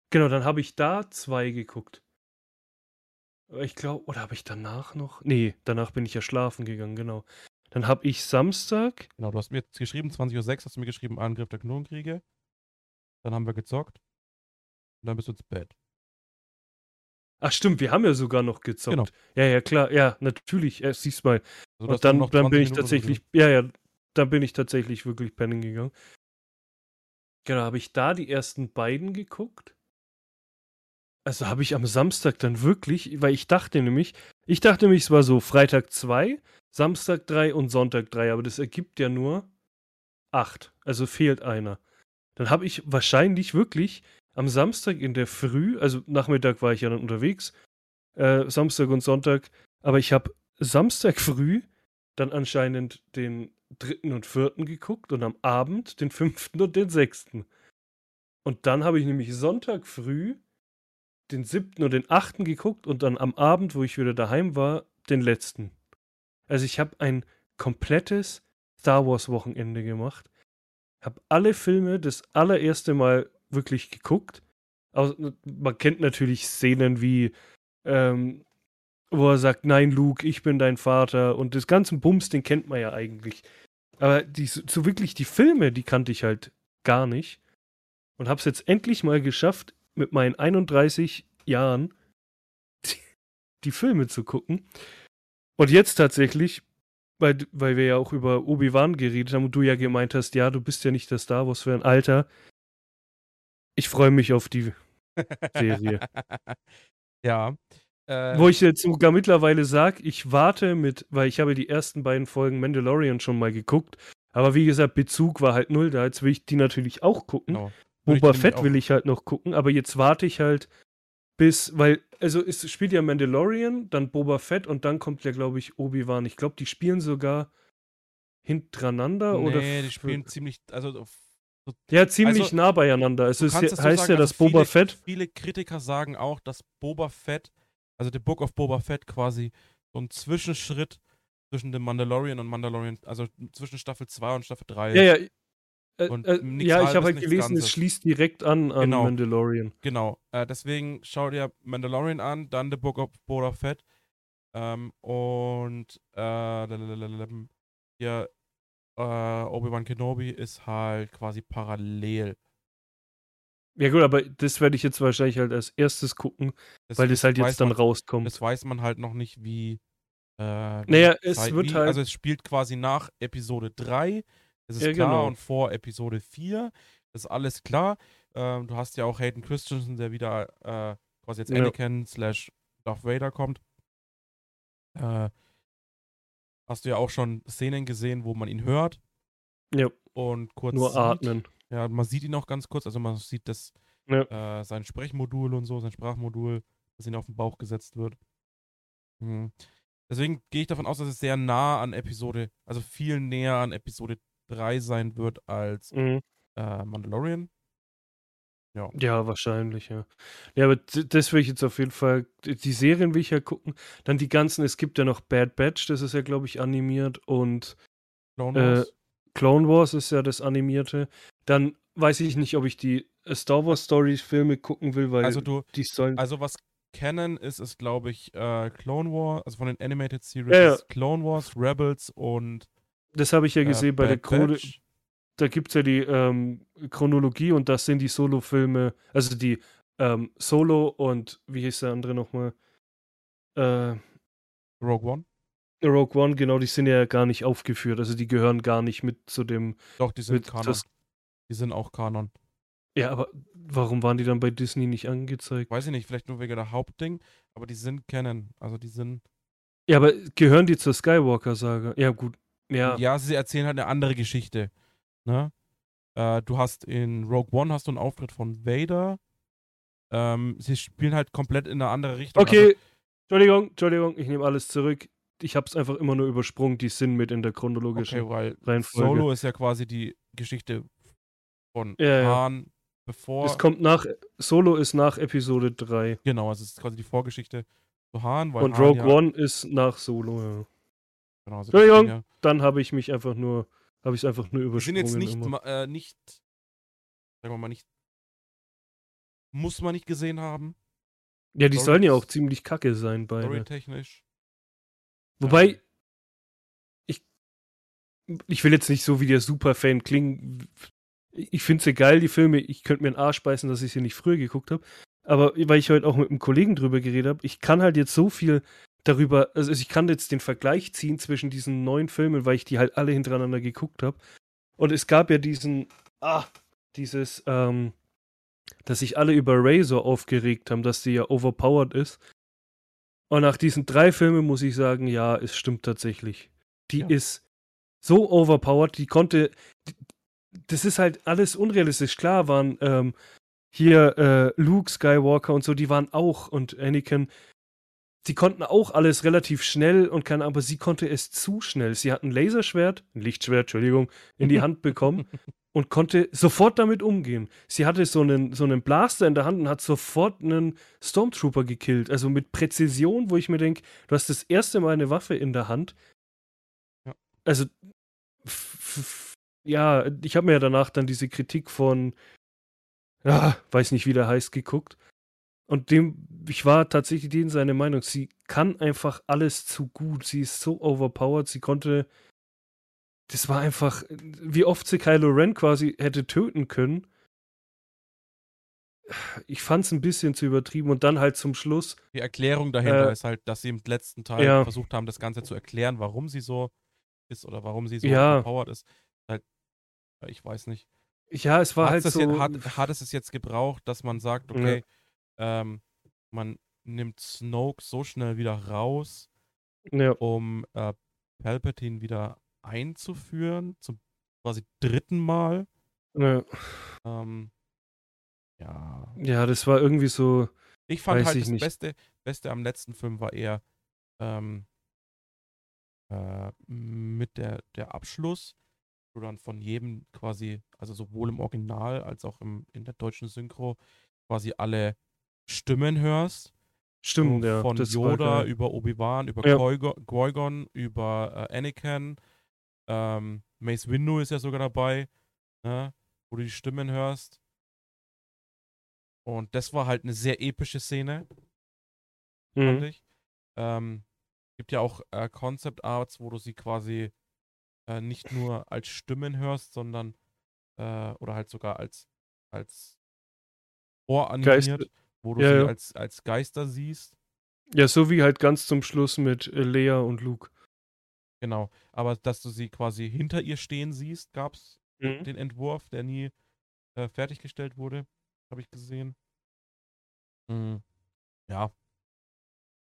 Genau, dann habe ich da zwei geguckt. Ich glaube, oder habe ich danach noch? Nee, danach bin ich ja schlafen gegangen, genau. Dann habe ich Samstag. Genau, du hast mir geschrieben, 20.06 Uhr hast du mir geschrieben, Angriff der Klonkriege. Dann haben wir gezockt. Und dann bist du ins Bett. Ach stimmt, wir haben ja sogar noch gezockt. Genau. Ja, ja, klar, ja, natürlich, ja, siehst mal. Also Und dann, dann 20 bin ich tatsächlich, ja, ja, da bin ich tatsächlich wirklich pennen gegangen. Genau, habe ich da die ersten beiden geguckt. Also habe ich am Samstag dann wirklich, weil ich dachte nämlich, ich dachte nämlich, es war so Freitag 2, Samstag 3 und Sonntag 3, aber das ergibt ja nur 8. Also fehlt einer. Dann habe ich wahrscheinlich wirklich am Samstag in der Früh, also Nachmittag war ich ja dann unterwegs, äh, Samstag und Sonntag, aber ich habe Samstag früh dann anscheinend den dritten und vierten geguckt und am Abend den fünften und den sechsten. Und dann habe ich nämlich Sonntag früh den siebten und den achten geguckt und dann am Abend, wo ich wieder daheim war, den letzten. Also ich habe ein komplettes Star Wars Wochenende gemacht. Habe alle Filme das allererste Mal wirklich geguckt. Also, man kennt natürlich Szenen wie, ähm, wo er sagt, nein, Luke, ich bin dein Vater und das ganze Bums, den kennt man ja eigentlich. Aber die, so wirklich die Filme, die kannte ich halt gar nicht. Und habe es jetzt endlich mal geschafft, mit meinen 31 Jahren die, Filme zu gucken. Und jetzt tatsächlich, weil, weil wir ja auch über Obi-Wan geredet haben und du ja gemeint hast, ja, du bist ja nicht der Star Wars-Fan. Alter, ich freue mich auf die Serie. ja. Äh, Wo ich jetzt sogar mittlerweile sage, ich warte mit, weil ich habe die ersten beiden Folgen Mandalorian schon mal geguckt. Aber wie gesagt, Bezug war halt null da. Jetzt will ich die natürlich auch gucken. Genau. Boba Fett will ich halt noch gucken, aber jetzt warte ich halt bis, weil, also es spielt ja Mandalorian, dann Boba Fett und dann kommt ja, glaube ich, Obi-Wan. Ich glaube, die spielen sogar hintereinander nee, oder. Nee, die spielen ziemlich, also. Ja, ziemlich also, nah beieinander. Es ist, heißt so sagen, ja, dass also Boba viele, Fett. Viele Kritiker sagen auch, dass Boba Fett, also The Book of Boba Fett quasi so ein Zwischenschritt zwischen dem Mandalorian und Mandalorian, also zwischen Staffel 2 und Staffel 3. Ja, ja, äh, äh, ja, ich habe halt gelesen, Ganzes. es schließt direkt an an genau. Mandalorian. Genau. Äh, deswegen schau dir Mandalorian an, dann The Book of Boba Fett ähm, und äh, hier äh, Obi-Wan Kenobi ist halt quasi parallel. Ja gut, aber das werde ich jetzt wahrscheinlich halt als erstes gucken, das weil das halt jetzt dann man, rauskommt. Das weiß man halt noch nicht, wie. Äh, naja, es Zeit, wird wie, halt. Also es spielt quasi nach Episode 3 das ist ja, klar genau. und vor Episode 4 ist alles klar. Ähm, du hast ja auch Hayden Christensen, der wieder äh, quasi jetzt Anakin ja. slash Darth Vader kommt. Äh, hast du ja auch schon Szenen gesehen, wo man ihn hört. Ja. Und kurz. Nur sieht. atmen. Ja, man sieht ihn auch ganz kurz. Also man sieht das, ja. äh, sein Sprechmodul und so, sein Sprachmodul, das ihm auf den Bauch gesetzt wird. Mhm. Deswegen gehe ich davon aus, dass es sehr nah an Episode, also viel näher an Episode 3 sein wird als mhm. äh, Mandalorian. Ja. ja, wahrscheinlich, ja. Ja, aber das will ich jetzt auf jeden Fall, die Serien will ich ja gucken. Dann die ganzen, es gibt ja noch Bad Batch, das ist ja, glaube ich, animiert und Clone Wars. Äh, Clone Wars ist ja das Animierte. Dann weiß ich nicht, ob ich die Star Wars Stories Filme gucken will, weil also du, die sollen. Also was Canon ist, ist glaube ich äh, Clone Wars, also von den Animated Series ja, ja. Clone Wars, Rebels und das habe ich ja gesehen äh, bei der Chrono. Da gibt es ja die ähm, Chronologie und das sind die Solo-Filme, also die ähm, Solo und wie hieß der andere nochmal? Äh, Rogue One? Rogue One, genau, die sind ja gar nicht aufgeführt. Also die gehören gar nicht mit zu dem. Doch, die sind Kanon. Das, die sind auch Kanon. Ja, aber warum waren die dann bei Disney nicht angezeigt? Weiß ich nicht, vielleicht nur wegen der Hauptding, aber die sind Canon. Also die sind. Ja, aber gehören die zur Skywalker-Saga? Ja, gut. Ja. ja, sie erzählen halt eine andere Geschichte. Ne? Äh, du hast in Rogue One hast du einen Auftritt von Vader. Ähm, sie spielen halt komplett in eine andere Richtung. Okay, also, Entschuldigung, Entschuldigung, ich nehme alles zurück. Ich habe es einfach immer nur übersprungen, die sind mit in der chronologischen okay, weil Reihenfolge. Solo ist ja quasi die Geschichte von ja, Han, ja. bevor. Es kommt nach, Solo ist nach Episode 3. Genau, also es ist quasi die Vorgeschichte zu Han. Und Han Rogue ja, One ist nach Solo, ja. Genau, so Entschuldigung, ja. dann habe ich mich einfach nur, habe ich es einfach nur übersprungen. Wir sind jetzt nicht, äh, nicht, sagen wir mal nicht, muss man nicht gesehen haben. Ja, die Story sollen ja auch ziemlich kacke sein, beide. Storytechnisch. Wobei, ja. ich, ich will jetzt nicht so wie der Superfan klingen. Ich finde sie geil, die Filme. Ich könnte mir einen Arsch beißen, dass ich sie nicht früher geguckt habe. Aber weil ich heute auch mit einem Kollegen drüber geredet habe, ich kann halt jetzt so viel darüber, also ich kann jetzt den Vergleich ziehen zwischen diesen neuen Filmen, weil ich die halt alle hintereinander geguckt habe. Und es gab ja diesen, ah, dieses, ähm, dass sich alle über Razor aufgeregt haben, dass sie ja overpowered ist. Und nach diesen drei Filmen muss ich sagen, ja, es stimmt tatsächlich. Die ja. ist so overpowered, die konnte. Das ist halt alles unrealistisch. Klar waren ähm, hier äh, Luke Skywalker und so, die waren auch und Anakin, die konnten auch alles relativ schnell und kann, aber sie konnte es zu schnell. Sie hat ein Laserschwert, ein Lichtschwert, Entschuldigung, in die Hand bekommen und konnte sofort damit umgehen. Sie hatte so einen, so einen Blaster in der Hand und hat sofort einen Stormtrooper gekillt. Also mit Präzision, wo ich mir denke, du hast das erste Mal eine Waffe in der Hand. Ja. Also, ja, ich habe mir ja danach dann diese Kritik von, ja, weiß nicht, wie der heißt, geguckt. Und dem, ich war tatsächlich denen seine Meinung. Sie kann einfach alles zu gut. Sie ist so overpowered. Sie konnte das war einfach, wie oft sie Kylo Ren quasi hätte töten können. Ich fand es ein bisschen zu übertrieben und dann halt zum Schluss. Die Erklärung dahinter äh, ist halt, dass sie im letzten Teil ja. versucht haben, das Ganze zu erklären, warum sie so ist oder warum sie so ja. empowered ist. Halt, ich weiß nicht. Ja, es war halt so. Jetzt, hat, hat, es es jetzt gebraucht, dass man sagt, okay, ja. Ähm, man nimmt Snoke so schnell wieder raus, um äh, Palpatine wieder einzuführen, zum quasi dritten Mal. Ja. Ähm, ja. Ja, das war irgendwie so. Ich fand halt ich das Beste, Beste am letzten Film war eher ähm, äh, mit der, der Abschluss, wo dann von jedem quasi, also sowohl im Original als auch im, in der deutschen Synchro, quasi alle Stimmen hörst. Stimmt, ja. Von Yoda über Obi-Wan, über ja. Qui-Gon, über äh, Anakin, ähm, Mace Windu ist ja sogar dabei, ne? wo du die Stimmen hörst. Und das war halt eine sehr epische Szene, mhm. fand ich. Ähm, gibt ja auch äh, Concept Arts, wo du sie quasi äh, nicht nur als Stimmen hörst, sondern äh, oder halt sogar als als voranimiert, Geist wo du ja, sie ja. Als, als Geister siehst. Ja, so wie halt ganz zum Schluss mit äh, Lea und Luke. Genau. Aber dass du sie quasi hinter ihr stehen siehst, gab es mhm. den Entwurf, der nie äh, fertiggestellt wurde. Habe ich gesehen. Mhm. Ja.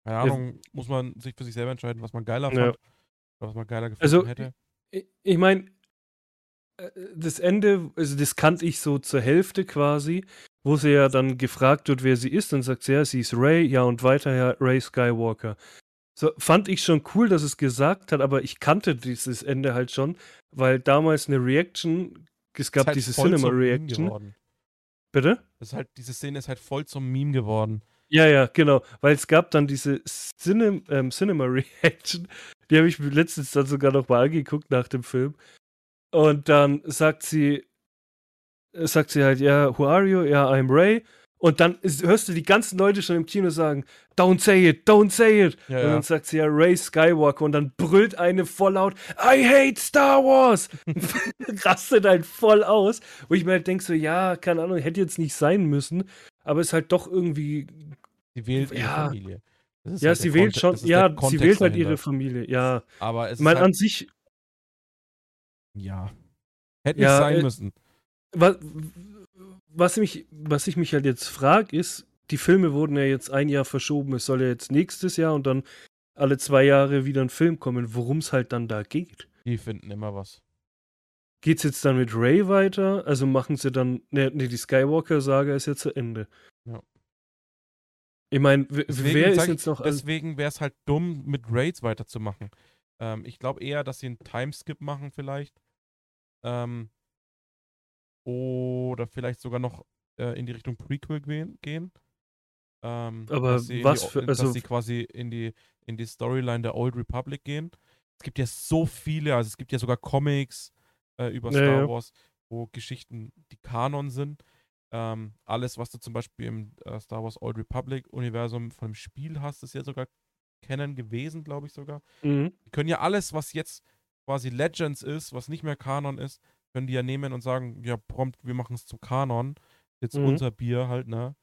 Keine Ahnung, ja. muss man sich für sich selber entscheiden, was man geiler fand. Oder was man geiler gefunden also, hätte. Ich, ich meine, äh, das Ende, also das kannte ich so zur Hälfte quasi, wo sie ja dann gefragt wird, wer sie ist, dann sagt sie, ja, sie ist Ray, ja, und weiter ja Ray Skywalker. So, fand ich schon cool, dass es gesagt hat, aber ich kannte dieses Ende halt schon, weil damals eine Reaction, es gab halt diese Cinema Reaction. Bitte? Das ist halt, diese Szene ist halt voll zum Meme geworden. Ja, ja, genau, weil es gab dann diese Cine, ähm, Cinema Reaction, die habe ich mir letztens dann sogar noch mal angeguckt nach dem Film. Und dann sagt sie, sagt sie halt, ja, who are you? Ja, I'm Ray. Und dann ist, hörst du die ganzen Leute schon im Kino sagen, don't say it, don't say it. Ja, und dann ja. sagt sie ja Ray Skywalker und dann brüllt eine voll laut, I hate Star Wars. Rastet halt voll aus. Wo ich mir halt denke so, ja, keine Ahnung, hätte jetzt nicht sein müssen, aber ist halt doch irgendwie. Sie wählt ihre ja. Familie. Ja, halt sie wählt schon, ja, sie wählt halt ihre Familie, ja. Aber es Man halt, an sich. Ja. Hätte nicht sein äh, müssen. Was, was, mich, was ich mich halt jetzt frage, ist, die Filme wurden ja jetzt ein Jahr verschoben. Es soll ja jetzt nächstes Jahr und dann alle zwei Jahre wieder ein Film kommen, worum es halt dann da geht. Die finden immer was. Geht's jetzt dann mit Ray weiter? Also machen sie dann. Ne, nee, die Skywalker-Saga ist ja zu Ende. Ja. Ich meine, wer ist jetzt noch. Deswegen wäre es halt dumm, mit Raids weiterzumachen. Ähm, ich glaube eher, dass sie einen Timeskip machen, vielleicht. Ähm, oder vielleicht sogar noch äh, in die Richtung Prequel gehen. Ähm, Aber was die, für. Also dass sie quasi in die, in die Storyline der Old Republic gehen. Es gibt ja so viele, also es gibt ja sogar Comics äh, über Star ja, Wars, wo Geschichten, die Kanon sind. Ähm, alles, was du zum Beispiel im äh, Star Wars Old Republic-Universum von dem Spiel hast, ist ja sogar kennen gewesen, glaube ich sogar. Mhm. Die können ja alles, was jetzt quasi Legends ist, was nicht mehr Kanon ist, können die ja nehmen und sagen, ja, prompt, wir machen es zum Kanon. Jetzt mhm. unser Bier halt, ne?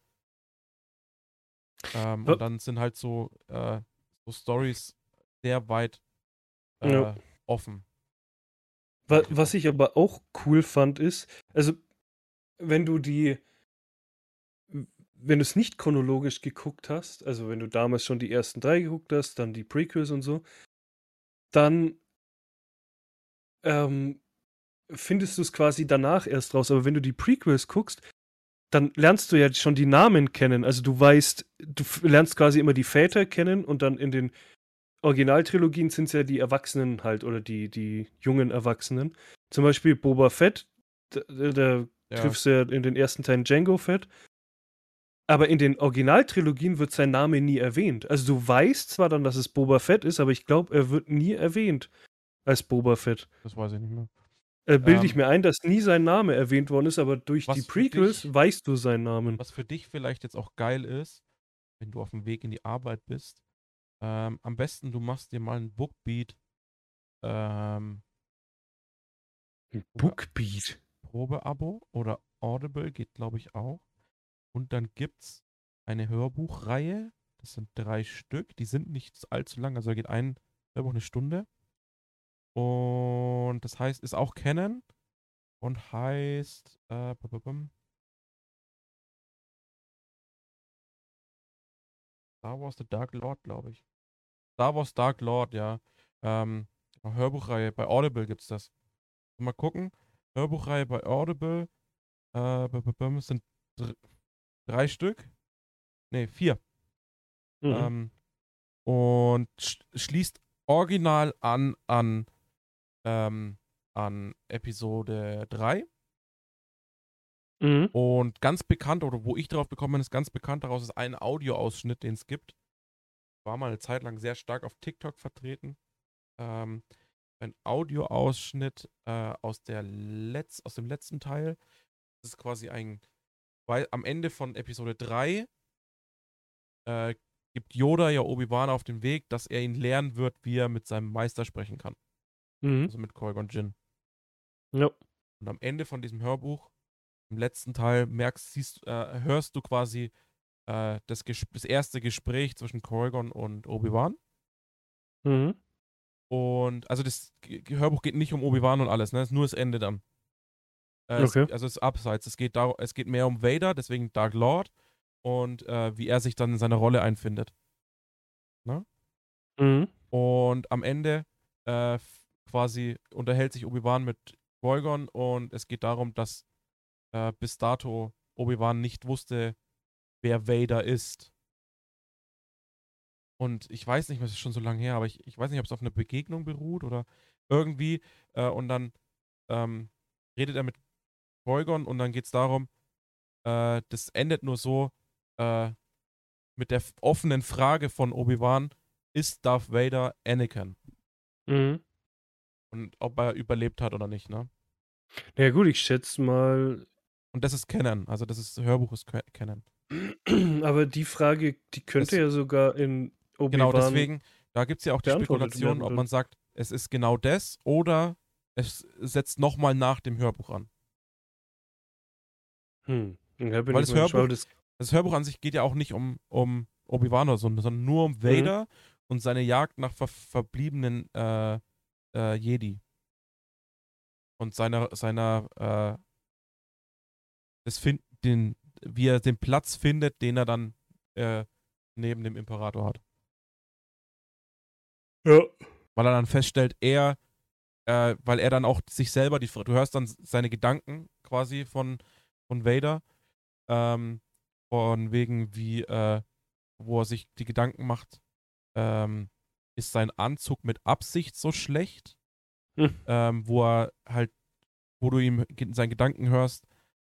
Ähm, und dann sind halt so äh, so Stories sehr weit äh, Ja. offen. Wa was ich aber auch cool fand, ist, also wenn du die wenn du's nicht chronologisch geguckt hast, also wenn du damals schon die ersten 3 geguckt hast, dann die Prequels und so, dann ähm, findest du's quasi danach erst raus. Aber wenn du die Prequels guckst, dann lernst du ja schon die Namen kennen. Also du weißt du lernst quasi immer die Väter kennen und dann in den Originaltrilogien sind's ja die Erwachsenen halt oder die die jungen Erwachsenen. Zum Beispiel Boba Fett, d da Ja. triffst du ja in den ersten Teilen Jango Fett. Aber in den Originaltrilogien wird sein Name nie erwähnt. Also du weißt zwar dann, dass es Boba Fett ist, aber ich glaube, er wird nie erwähnt als Boba Fett. Das weiß ich nicht mehr. Äh, bilde ich Ähm. mir ein, dass nie sein Name erwähnt worden ist, aber durch die Prequels dich- weißt du seinen Namen. Was für dich vielleicht jetzt auch geil ist, wenn du auf dem Weg in die Arbeit bist, ähm, am besten du machst dir mal ein Bookbeat ähm, Bookbeat. Probeabo oder Audible geht, glaube ich, auch. Und dann gibt's eine Hörbuchreihe. Das sind drei Stück. Die sind nicht allzu lang. Also da geht ein Hörbuch eine Stunde. Und das heißt, ist auch Canon und heißt äh. Star Wars The Dark Lord, glaube ich. Star Wars Dark Lord, ja. Ähm, Hörbuchreihe. Bei Audible gibt's das. Mal gucken. Hörbuchreihe bei Audible. Äh, es sind dr drei Stück. Ne, vier. Mhm. Ähm, und sch schließt original an an, ähm, an Episode 3. Mhm. Und ganz bekannt, oder wo ich drauf gekommen bin, ist ganz bekannt daraus ist ein Audioausschnitt, den es gibt. War mal eine Zeit lang sehr stark auf TikTok vertreten. Ähm, ein Audioausschnitt äh, aus, der Letz-, aus dem letzten Teil. Das ist quasi ein, weil am Ende von Episode 3 äh, gibt Yoda ja Obi-Wan auf den Weg, dass er ihn lernen wird, wie er mit seinem Meister sprechen kann. Mhm. Also mit Qui-Gon Jinn. Ja. Und am Ende von diesem Hörbuch, im letzten Teil, merkst, siehst, äh, hörst du quasi äh, das, das erste Gespräch zwischen Qui-Gon und Obi-Wan. Mhm. Und also das Hörbuch geht nicht um Obi-Wan und alles, ne? Es ist nur das Ende dann. Äh, Okay. es, also es ist abseits. Es geht, es geht mehr um Vader, deswegen Dark Lord und äh, wie er sich dann in seine Rolle einfindet. Mhm. Und am Ende äh, quasi unterhält sich Obi-Wan mit Qui-Gon und es geht darum, dass äh, bis dato Obi-Wan nicht wusste, wer Vader ist. Und ich weiß nicht es ist schon so lange her, aber ich, ich weiß nicht, ob es auf einer Begegnung beruht oder irgendwie. Äh, und dann ähm, redet er mit Qui-Gon und dann geht es darum, äh, das endet nur so äh, mit der offenen Frage von Obi-Wan, ist Darth Vader Anakin? Mhm. Und ob er überlebt hat oder nicht, ne? Ja gut, ich schätze mal, Und das ist Canon, also das ist Hörbuch ist Ca- Canon. aber die Frage, die könnte Das- ja sogar in Obi-Wan Genau, deswegen, da gibt es ja auch die Spekulation, ob man sagt, es ist genau das oder es setzt nochmal nach dem Hörbuch an. Hm. Ja, Weil das Hörbuch- das Das Hörbuch an sich geht ja auch nicht um, um Obi-Wan oder so, sondern nur um Vader und seine Jagd nach ver verbliebenen äh, äh, Jedi. Und seiner, seiner, äh, das find, den, wie er den Platz findet, den er dann äh, neben dem Imperator hat. Ja. Weil er dann feststellt, er, äh, weil er dann auch sich selber, die, du hörst dann seine Gedanken quasi von, von Vader, ähm, von wegen wie, äh, wo er sich die Gedanken macht, ähm, ist sein Anzug mit Absicht so schlecht, Hm. ähm, wo er halt, wo du ihm in seinen Gedanken hörst,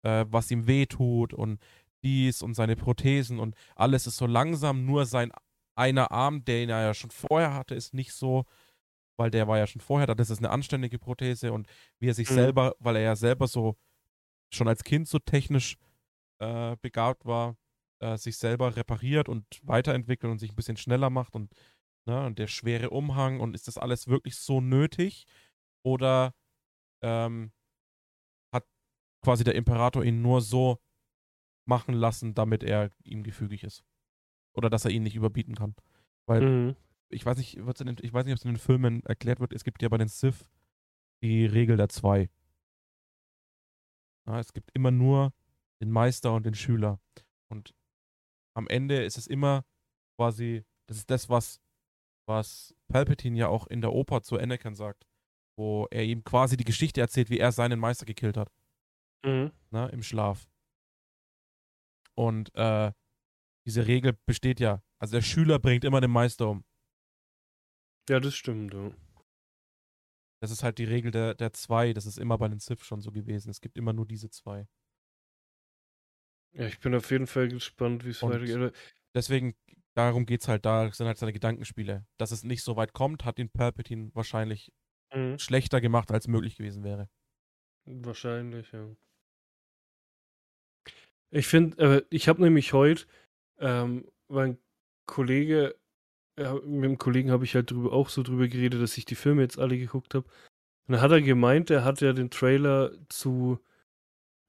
äh, was ihm weh tut und dies und seine Prothesen und alles ist so langsam, nur sein einer Arm, den er ja schon vorher hatte, ist nicht so, weil der war ja schon vorher da, das ist eine anständige Prothese und wie er sich Mhm. selber, weil er ja selber so schon als Kind so technisch äh, begabt war, äh, sich selber repariert und weiterentwickelt und sich ein bisschen schneller macht und, ne, und der schwere Umhang und ist das alles wirklich so nötig oder ähm, hat quasi der Imperator ihn nur so machen lassen, damit er ihm gefügig ist oder dass er ihn nicht überbieten kann. Weil Mhm. ich weiß nicht, den, ich weiß nicht, ob es in den Filmen erklärt wird, es gibt ja bei den Sith die Regel der zwei. Ja, es gibt immer nur den Meister und den Schüler. Und am Ende ist es immer quasi, das ist das, was, was Palpatine ja auch in der Oper zu Anakin sagt, wo er ihm quasi die Geschichte erzählt, wie er seinen Meister gekillt hat. Mhm. Ne, Im Schlaf. Und äh, diese Regel besteht ja. Also der Schüler bringt immer den Meister um. Ja, das stimmt, ja. Das ist halt die Regel der, der zwei. Das ist immer bei den Sith schon so gewesen. Es gibt immer nur diese zwei. Ja, ich bin auf jeden Fall gespannt, wie es weitergeht. Deswegen, darum geht's halt, da sind halt seine Gedankenspiele. Dass es nicht so weit kommt, hat ihn Palpatine wahrscheinlich Mhm. schlechter gemacht, als möglich gewesen wäre. Wahrscheinlich, ja. Ich finde, äh, ich habe nämlich heute, ähm, mein Kollege, ja, mit dem Kollegen habe ich halt drüber, auch so drüber geredet, dass ich die Filme jetzt alle geguckt habe. Und dann hat er gemeint, er hat ja den Trailer zu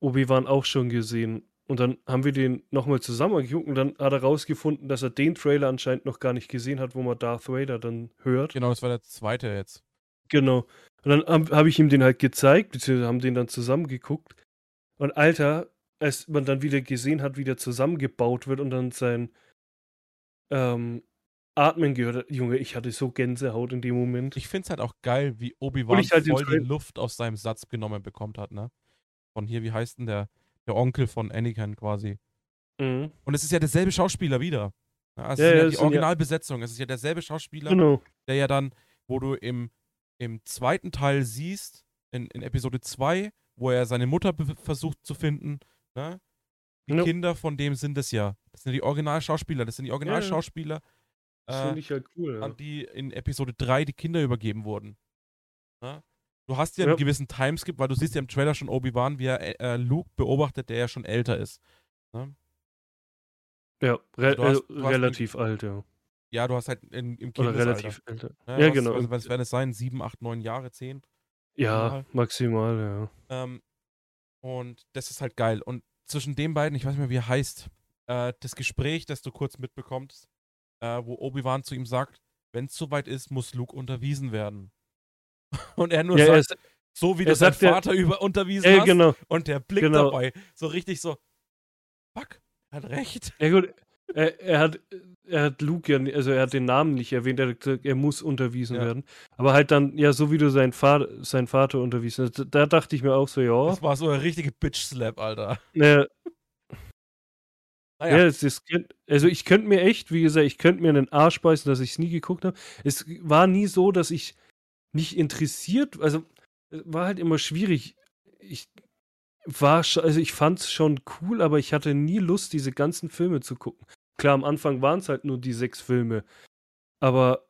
Obi-Wan auch schon gesehen. Und dann haben wir den nochmal zusammen angeguckt und dann hat er rausgefunden, dass er den Trailer anscheinend noch gar nicht gesehen hat, wo man Darth Vader dann hört. Genau, das war der zweite jetzt. Genau. Und dann habe hab ich ihm den halt gezeigt, beziehungsweise haben den dann zusammen geguckt. Und Alter, als man dann wieder gesehen hat, wie der zusammengebaut wird und dann sein ähm, Atmen gehört hat, Junge, ich hatte so Gänsehaut in dem Moment. Ich find's halt auch geil, wie Obi-Wan halt voll die Luft aus seinem Satz genommen bekommt hat, ne? Von hier, wie heißt denn der? Der Onkel von Anakin quasi. Mhm. Und es ist ja derselbe Schauspieler wieder. Ja, also Ja, es ist ja, ja die sind ja- Originalbesetzung. Es ist ja derselbe Schauspieler, Genau. der ja dann, wo du im, im zweiten Teil siehst, in, in Episode 2, wo er seine Mutter versucht zu finden, ne? Die Ja. Kinder von dem sind es ja. Das sind die Originalschauspieler. Das sind die Originalschauspieler, Das äh, finde ich halt cool. Ja. an die in Episode 3 die Kinder übergeben wurden. Ne? Du hast ja, Ja. einen gewissen Timeskip, weil du siehst ja im Trailer schon Obi-Wan, wie er äh, Luke beobachtet, der ja schon älter ist. Ne? Ja, re du hast- äh, du relativ alt, ja. Ja, du hast halt in, im Oder Kindesalter. relativ älter. Ja, Du hast- genau. Also, was werden es sein? Sieben, acht, neun Jahre, zehn? Ja, maximal, ja. Ähm, und das ist halt geil. Und zwischen den beiden, ich weiß nicht mehr, wie er heißt, äh, das Gespräch, das du kurz mitbekommst, äh, wo Obi-Wan zu ihm sagt, wenn es soweit ist, muss Luke unterwiesen werden. Und er nur ja er, sagt, so wie er du deinen sagt ja- Vater über unterwiesen hast. genau. Und der Blick Genau. dabei, so richtig so, fuck, er hat recht. Ja gut, er, er hat er hat Luke ja, also er hat den Namen nicht erwähnt, er hat gesagt, er muss unterwiesen Ja. werden. Aber halt dann, ja, so wie du seinen Vater, seinen Vater unterwiesen hast, da dachte ich mir auch so, ja, Das war so ein richtige Bitch-Slap, Alter. äh, Naja, ja, es, es, könnt- also ich könnte mir echt, wie gesagt, ich könnte mir einen Arsch beißen, dass ich es nie geguckt habe. Es war nie so, dass ich nicht interessiert, also es war halt immer schwierig. Ich war, also ich fand es schon cool, aber ich hatte nie Lust, diese ganzen Filme zu gucken. Klar, am Anfang waren es halt nur die sechs Filme, aber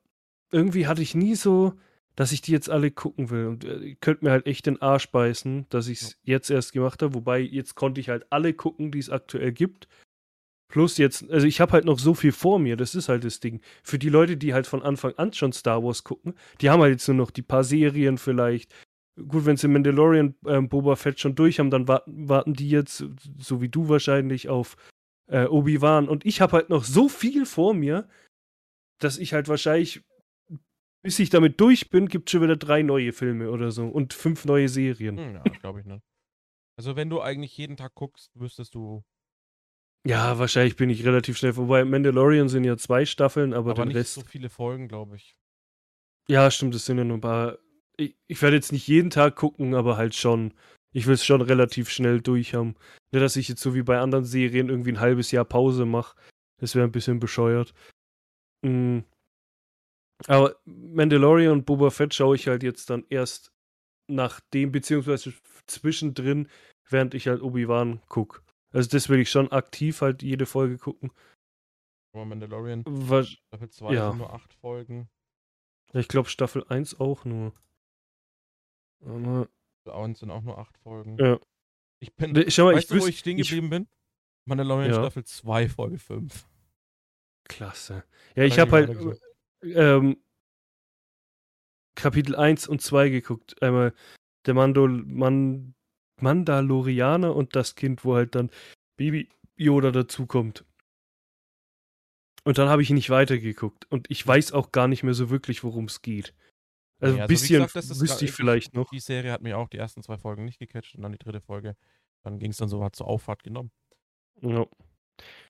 irgendwie hatte ich nie so, dass ich die jetzt alle gucken will. Und äh, ich könnte mir halt echt den Arsch beißen, dass ich es jetzt erst gemacht habe. Wobei, jetzt konnte ich halt alle gucken, die es aktuell gibt. Plus jetzt, also ich habe halt noch so viel vor mir, das ist halt das Ding. Für die Leute, die halt von Anfang an schon Star Wars gucken, die haben halt jetzt nur noch die paar Serien vielleicht. Gut, wenn sie Mandalorian ähm, Boba Fett schon durch haben, dann warten, warten die jetzt, so wie du wahrscheinlich, auf äh, Obi-Wan. Und ich habe halt noch so viel vor mir, dass ich halt wahrscheinlich, bis ich damit durch bin, gibt es schon wieder drei neue Filme oder so und fünf neue Serien. Hm, ja, glaube ich nicht. Also wenn du eigentlich jeden Tag guckst, wüsstest du Ja, wahrscheinlich bin ich relativ schnell vorbei. Mandalorian sind ja zwei Staffeln, aber, aber den nicht Rest. so viele Folgen, glaube ich. Ja, stimmt, es sind ja nur ein paar. Ich, ich werde jetzt nicht jeden Tag gucken, aber halt schon. Ich will es schon relativ schnell durch haben. Nicht, dass ich jetzt so wie bei anderen Serien irgendwie ein halbes Jahr Pause mache. Das wäre ein bisschen bescheuert. Mm. Aber Mandalorian und Boba Fett schaue ich halt jetzt dann erst nach dem, beziehungsweise zwischendrin, während ich halt Obi-Wan gucke. Also das will ich schon aktiv halt jede Folge gucken. Aber Mandalorian, Was, Staffel 2 Ja. sind nur acht Folgen. ich glaube Staffel 1 auch nur. Aber, sind auch nur acht Folgen. Ja. Ich bin, schau mal, weißt ich du, wo ich stehen ich- geblieben bin? Mandalorian Ja. Staffel 2, Folge 5. Klasse. Ja, ich habe halt ähm, Kapitel 1 und 2 geguckt. Einmal der Mandol Man Mandalorianer und das Kind, wo halt dann Baby Yoda dazukommt. Und dann habe ich nicht weitergeguckt. Und ich weiß auch gar nicht mehr so wirklich, worum es geht. Also ein also wie bisschen gesagt, das ist wüsste ich vielleicht noch. Die Serie hat mir auch die ersten zwei Folgen nicht gecatcht und dann die dritte Folge. Dann ging es dann so, hat zur Auffahrt genommen. Ja.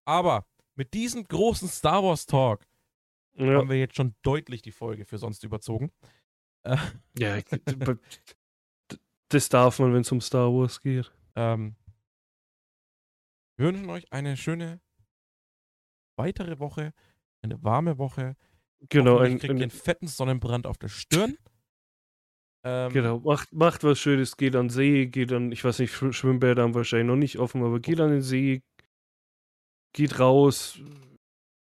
Aber mit diesem großen Star Wars Talk Ja. haben wir jetzt schon deutlich die Folge für sonst überzogen. Äh, ja, das darf man, wenn es um Star Wars geht. ähm, wir wünschen euch eine schöne weitere Woche, eine warme Woche. Genau, ein, kriegt ein, einen fetten Sonnenbrand auf der Stirn. Ähm, genau. Macht, macht was Schönes, geht an den See, geht an, ich weiß nicht, Schw- Schwimmbäder haben wahrscheinlich noch nicht offen, aber geht an den See, geht raus,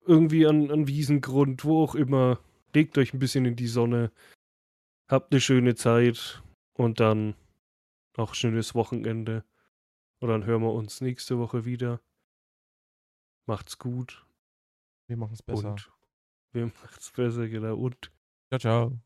irgendwie an, an Wiesengrund, wo auch immer. Legt euch ein bisschen in die Sonne, habt eine schöne Zeit und dann auch schönes Wochenende. Und dann hören wir uns nächste Woche wieder. Macht's gut Wir machen es besser. und wir macht's besser, genau. Und Ciao, ciao.